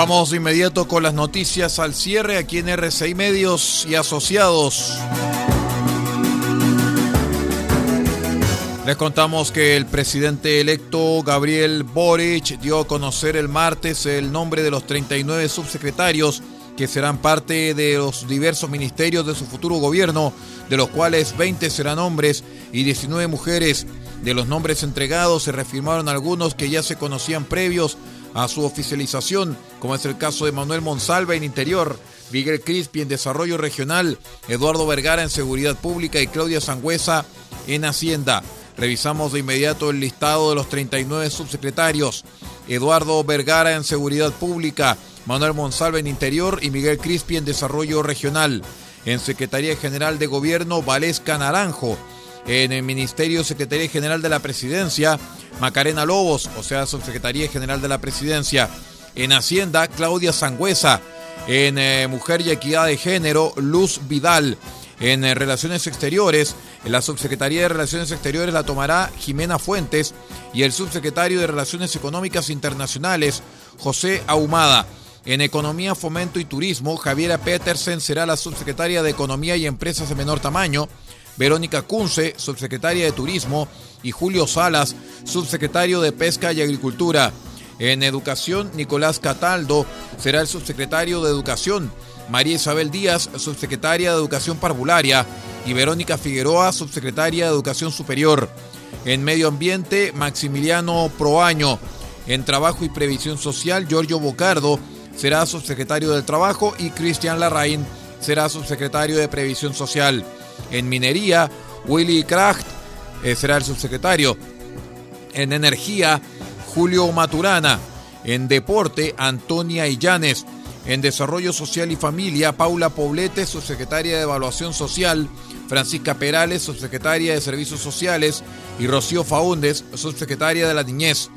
Vamos de inmediato con las noticias al cierre aquí en RCI Medios y Asociados. Les contamos que el presidente electo Gabriel Boric dio a conocer el martes el nombre de los 39 subsecretarios que serán parte de los diversos ministerios de su futuro gobierno, de los cuales 20 serán hombres y 19 mujeres. De los nombres entregados se refirmaron algunos que ya se conocían previos a su oficialización, como es el caso de Manuel Monsalva en Interior, Miguel Crispi en Desarrollo Regional, Eduardo Vergara en Seguridad Pública y Claudia Sangüesa en Hacienda. Revisamos de inmediato el listado de los 39 subsecretarios. Eduardo Vergara en Seguridad Pública, Manuel Monsalva en Interior y Miguel Crispi en Desarrollo Regional. En Secretaría General de Gobierno, Valesca Naranjo. En el Ministerio Secretaría General de la Presidencia, Macarena Lobos, o sea, Subsecretaría General de la Presidencia. En Hacienda, Claudia Sangüesa. En eh, Mujer y Equidad de Género, Luz Vidal. En eh, Relaciones Exteriores, en la Subsecretaría de Relaciones Exteriores la tomará Jimena Fuentes y el Subsecretario de Relaciones Económicas Internacionales, José Ahumada. En Economía, Fomento y Turismo, Javiera Petersen será la Subsecretaria de Economía y Empresas de Menor Tamaño. Verónica Kunze, subsecretaria de Turismo, y Julio Salas, subsecretario de Pesca y Agricultura. En Educación, Nicolás Cataldo será el subsecretario de Educación, María Isabel Díaz, subsecretaria de Educación Parvularia, y Verónica Figueroa, subsecretaria de Educación Superior. En Medio Ambiente, Maximiliano Proaño. En Trabajo y Previsión Social, Giorgio Bocardo será subsecretario del Trabajo y Cristian Larraín será subsecretario de Previsión Social. En Minería, Willy Kracht eh, será el subsecretario. En Energía, Julio Maturana. En Deporte, Antonia Illanes. En Desarrollo Social y Familia, Paula Poblete, subsecretaria de Evaluación Social. Francisca Perales, subsecretaria de Servicios Sociales. Y Rocío Faúndez, subsecretaria de la Niñez.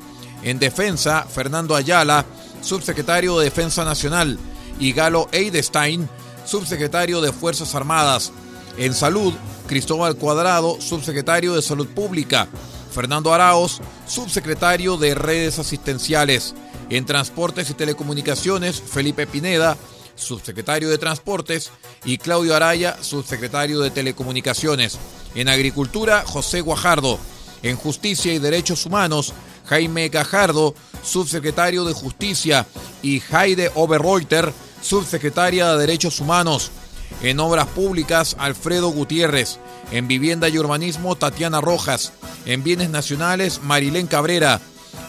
En Defensa, Fernando Ayala, subsecretario de Defensa Nacional. Y Galo Eidestein, subsecretario de Fuerzas Armadas. En Salud, Cristóbal Cuadrado, subsecretario de Salud Pública. Fernando Araos, subsecretario de Redes Asistenciales. En Transportes y Telecomunicaciones, Felipe Pineda, subsecretario de Transportes, y Claudio Araya, subsecretario de Telecomunicaciones. En Agricultura, José Guajardo. En Justicia y Derechos Humanos, Jaime Gajardo, subsecretario de Justicia, y Heide Oberreuter, subsecretaria de Derechos Humanos. En Obras Públicas, Alfredo Gutiérrez. En Vivienda y Urbanismo, Tatiana Rojas. En Bienes Nacionales, Marilén Cabrera.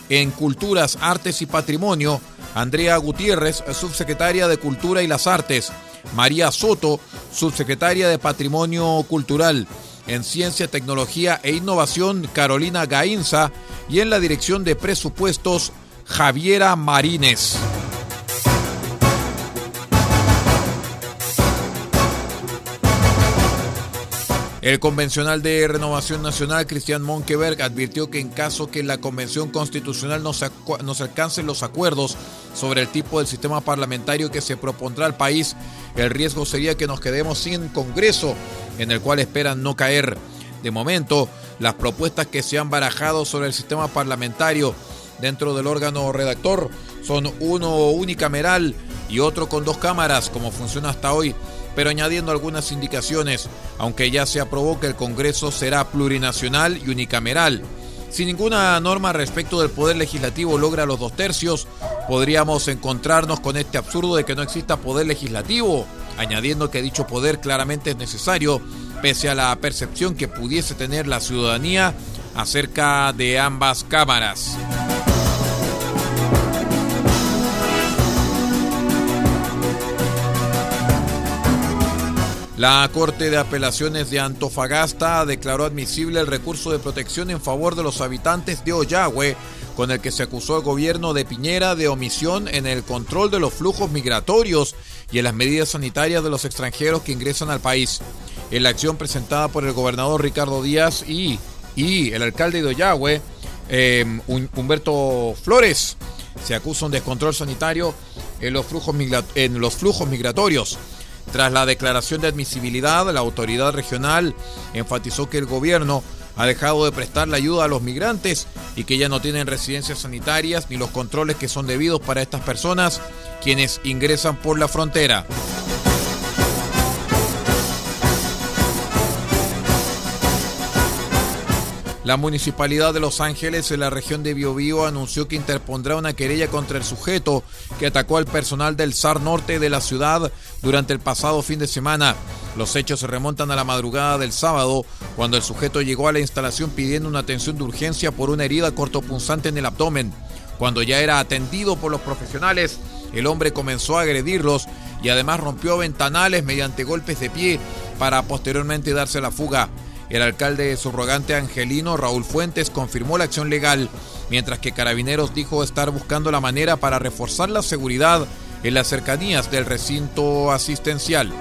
En Culturas, Artes y Patrimonio, Andrea Gutiérrez, subsecretaria de Cultura y las Artes. María Soto, subsecretaria de Patrimonio Cultural. En Ciencia, Tecnología e Innovación, Carolina Gainza. Y en la Dirección de Presupuestos, Javiera Marínez. El convencional de Renovación Nacional, Cristian Monkeberg, advirtió que en caso que la Convención Constitucional no se, no se alcancen los acuerdos sobre el tipo del sistema parlamentario que se propondrá al país, el riesgo sería que nos quedemos sin Congreso, en el cual esperan no caer. De momento, las propuestas que se han barajado sobre el sistema parlamentario dentro del órgano redactor son uno unicameral y otro con dos cámaras, como funciona hasta hoy pero añadiendo algunas indicaciones, aunque ya se aprobó que el Congreso será plurinacional y unicameral. Si ninguna norma respecto del poder legislativo logra los dos tercios, podríamos encontrarnos con este absurdo de que no exista poder legislativo. añadiendo que dicho poder claramente es necesario pese a la percepción que pudiese tener la ciudadanía acerca de ambas cámaras. La Corte de Apelaciones de Antofagasta declaró admisible el recurso de protección en favor de los habitantes de Oyagüe, con el que se acusó al gobierno de Piñera de omisión en el control de los flujos migratorios y en las medidas sanitarias de los extranjeros que ingresan al país. En la acción presentada por el gobernador Ricardo Díaz y, y el alcalde de Oyagüe, em, Humberto Flores, se acusa un descontrol sanitario en en los flujos migratorios. Tras la declaración de admisibilidad, la autoridad regional enfatizó que el gobierno ha dejado de prestar la ayuda a los migrantes y que ya no tienen residencias sanitarias ni los controles que son debidos para estas personas quienes ingresan por la frontera. La Municipalidad de Los Ángeles en la región de Biobío anunció que interpondrá una querella contra el sujeto que atacó al personal del SAR norte de la ciudad durante el pasado fin de semana. Los hechos se remontan a la madrugada del sábado, cuando el sujeto llegó a la instalación pidiendo una atención de urgencia por una herida cortopunzante en el abdomen. Cuando ya era atendido por los profesionales, el hombre comenzó a agredirlos y además rompió ventanales mediante golpes de pie para posteriormente darse la fuga. El alcalde subrogante angelino Raúl Fuentes confirmó la acción legal, mientras que Carabineros dijo estar buscando la manera para reforzar la seguridad en las cercanías del recinto asistencial.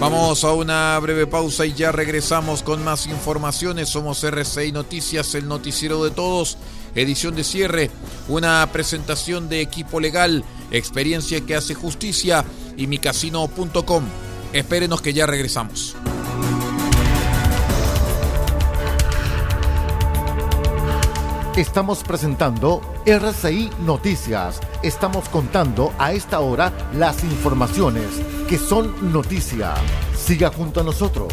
Vamos a una breve pausa y ya regresamos con más informaciones. Somos RCI Noticias, el noticiero de todos, edición de cierre, una presentación de equipo legal, experiencia que hace justicia y micasino.com. Espérenos que ya regresamos. Estamos presentando RCI Noticias. Estamos contando a esta hora las informaciones que son noticia. Siga junto a nosotros.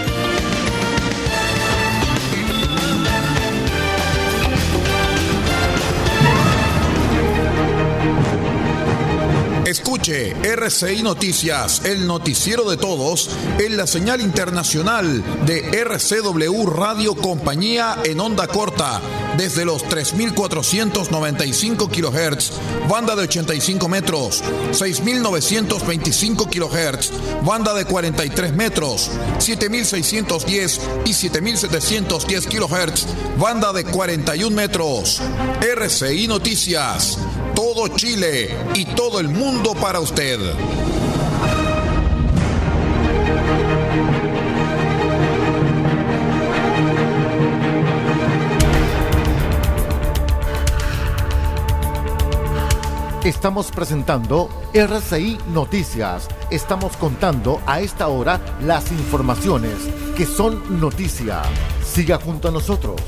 Escuche RCI Noticias, el noticiero de todos, en la señal internacional de RCW Radio Compañía en onda corta, desde los 3.495 kHz, banda de 85 metros, 6.925 kHz, banda de 43 metros, 7.610 y 7.710 kHz, banda de 41 metros. RCI Noticias todo Chile y todo el mundo para usted. Estamos presentando RCI Noticias. Estamos contando a esta hora las informaciones que son noticia. Siga junto a nosotros.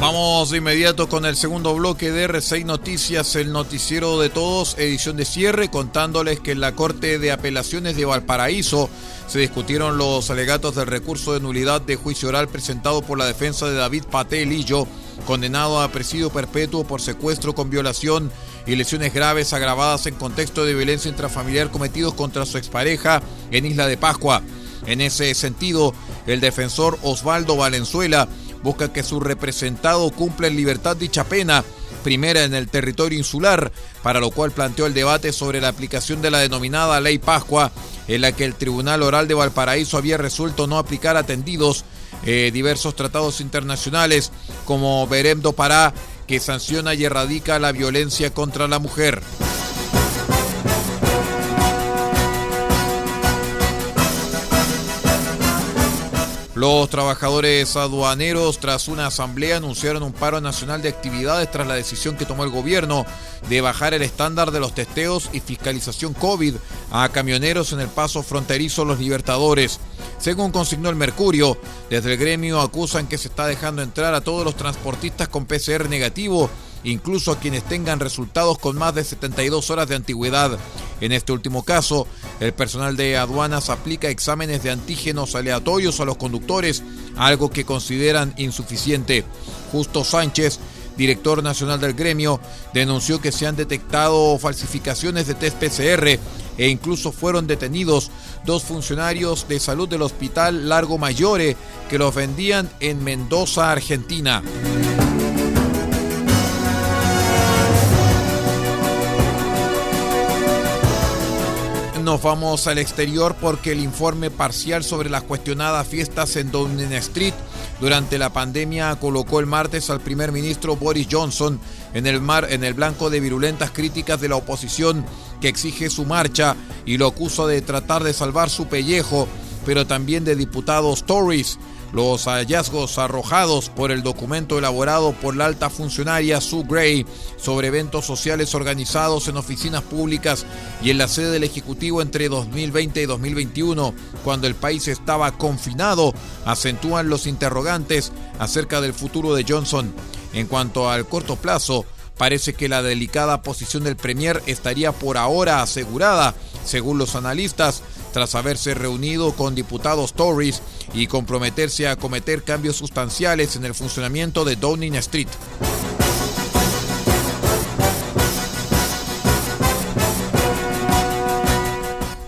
Vamos de inmediato con el segundo bloque de R6 Noticias, el noticiero de todos, edición de cierre, contándoles que en la Corte de Apelaciones de Valparaíso se discutieron los alegatos del recurso de nulidad de juicio oral presentado por la defensa de David Patelillo, condenado a presidio perpetuo por secuestro con violación y lesiones graves agravadas en contexto de violencia intrafamiliar cometidos contra su expareja en Isla de Pascua. En ese sentido, el defensor Osvaldo Valenzuela busca que su representado cumpla en libertad dicha pena, primera en el territorio insular, para lo cual planteó el debate sobre la aplicación de la denominada Ley Pascua, en la que el Tribunal Oral de Valparaíso había resuelto no aplicar atendidos eh, diversos tratados internacionales como Berem do Pará, que sanciona y erradica la violencia contra la mujer. Los trabajadores aduaneros, tras una asamblea, anunciaron un paro nacional de actividades tras la decisión que tomó el gobierno de bajar el estándar de los testeos y fiscalización COVID a camioneros en el paso fronterizo Los Libertadores. Según consignó el Mercurio, desde el gremio acusan que se está dejando entrar a todos los transportistas con PCR negativo incluso a quienes tengan resultados con más de 72 horas de antigüedad. En este último caso, el personal de aduanas aplica exámenes de antígenos aleatorios a los conductores, algo que consideran insuficiente. Justo Sánchez, director nacional del gremio, denunció que se han detectado falsificaciones de test PCR e incluso fueron detenidos dos funcionarios de salud del hospital Largo Mayore que los vendían en Mendoza, Argentina. Nos vamos al exterior porque el informe parcial sobre las cuestionadas fiestas en Downing Street durante la pandemia colocó el martes al primer ministro Boris Johnson en el, mar, en el blanco de virulentas críticas de la oposición que exige su marcha y lo acusa de tratar de salvar su pellejo, pero también de diputados Tories los hallazgos arrojados por el documento elaborado por la alta funcionaria Sue Gray sobre eventos sociales organizados en oficinas públicas y en la sede del Ejecutivo entre 2020 y 2021, cuando el país estaba confinado, acentúan los interrogantes acerca del futuro de Johnson. En cuanto al corto plazo, parece que la delicada posición del Premier estaría por ahora asegurada, según los analistas, tras haberse reunido con diputados Tories y comprometerse a cometer cambios sustanciales en el funcionamiento de Downing Street.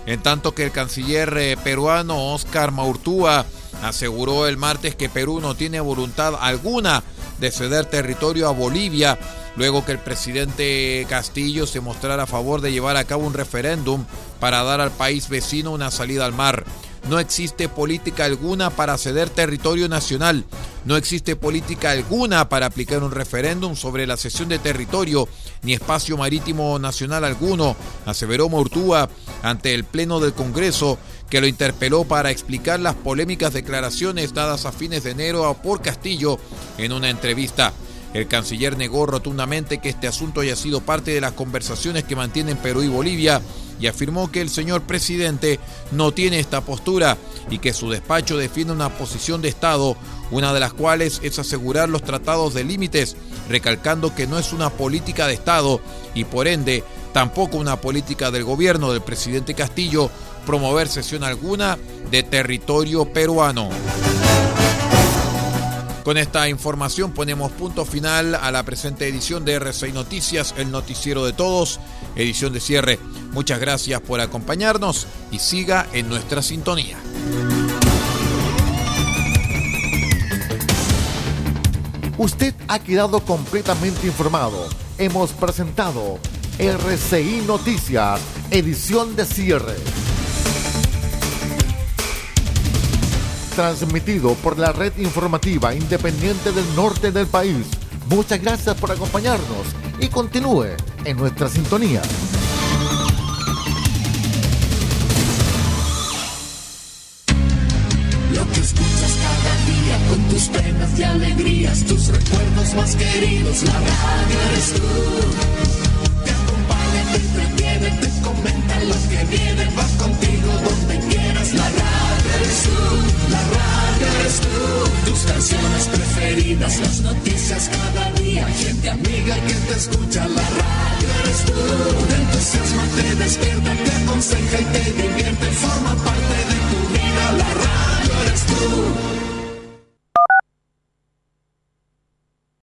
En tanto que el canciller eh, peruano Oscar Maurtúa aseguró el martes que Perú no tiene voluntad alguna de ceder territorio a Bolivia luego que el presidente Castillo se mostrara a favor de llevar a cabo un referéndum para dar al país vecino una salida al mar. No existe política alguna para ceder territorio nacional. No existe política alguna para aplicar un referéndum sobre la cesión de territorio ni espacio marítimo nacional alguno, aseveró Mortúa ante el Pleno del Congreso, que lo interpeló para explicar las polémicas declaraciones dadas a fines de enero por Castillo en una entrevista. El canciller negó rotundamente que este asunto haya sido parte de las conversaciones que mantienen Perú y Bolivia y afirmó que el señor presidente no tiene esta postura y que su despacho defiende una posición de Estado, una de las cuales es asegurar los tratados de límites, recalcando que no es una política de Estado y por ende tampoco una política del gobierno del presidente Castillo promover cesión alguna de territorio peruano. Con esta información ponemos punto final a la presente edición de R6 Noticias, el noticiero de todos, edición de cierre. Muchas gracias por acompañarnos y siga en nuestra sintonía. Usted ha quedado completamente informado. Hemos presentado RCI Noticias, edición de cierre. Transmitido por la red informativa independiente del norte del país Muchas gracias por acompañarnos y continúe en nuestra sintonía. Lo que escuchas cada día con tus penas y alegrías, tus recuerdos más queridos, la radio eres tú. Te acompaña, te entretiene, te comenta los que vienen, vas contigo donde quieras, la radio eres tú, la radio eres tú. Tus canciones preferidas, las noticias cada día, gente amiga que te escucha, la radio eres tú. Te entusiasma, te despierta, te aconseja y te divierte, forma parte de tu vida, la radio eres tú.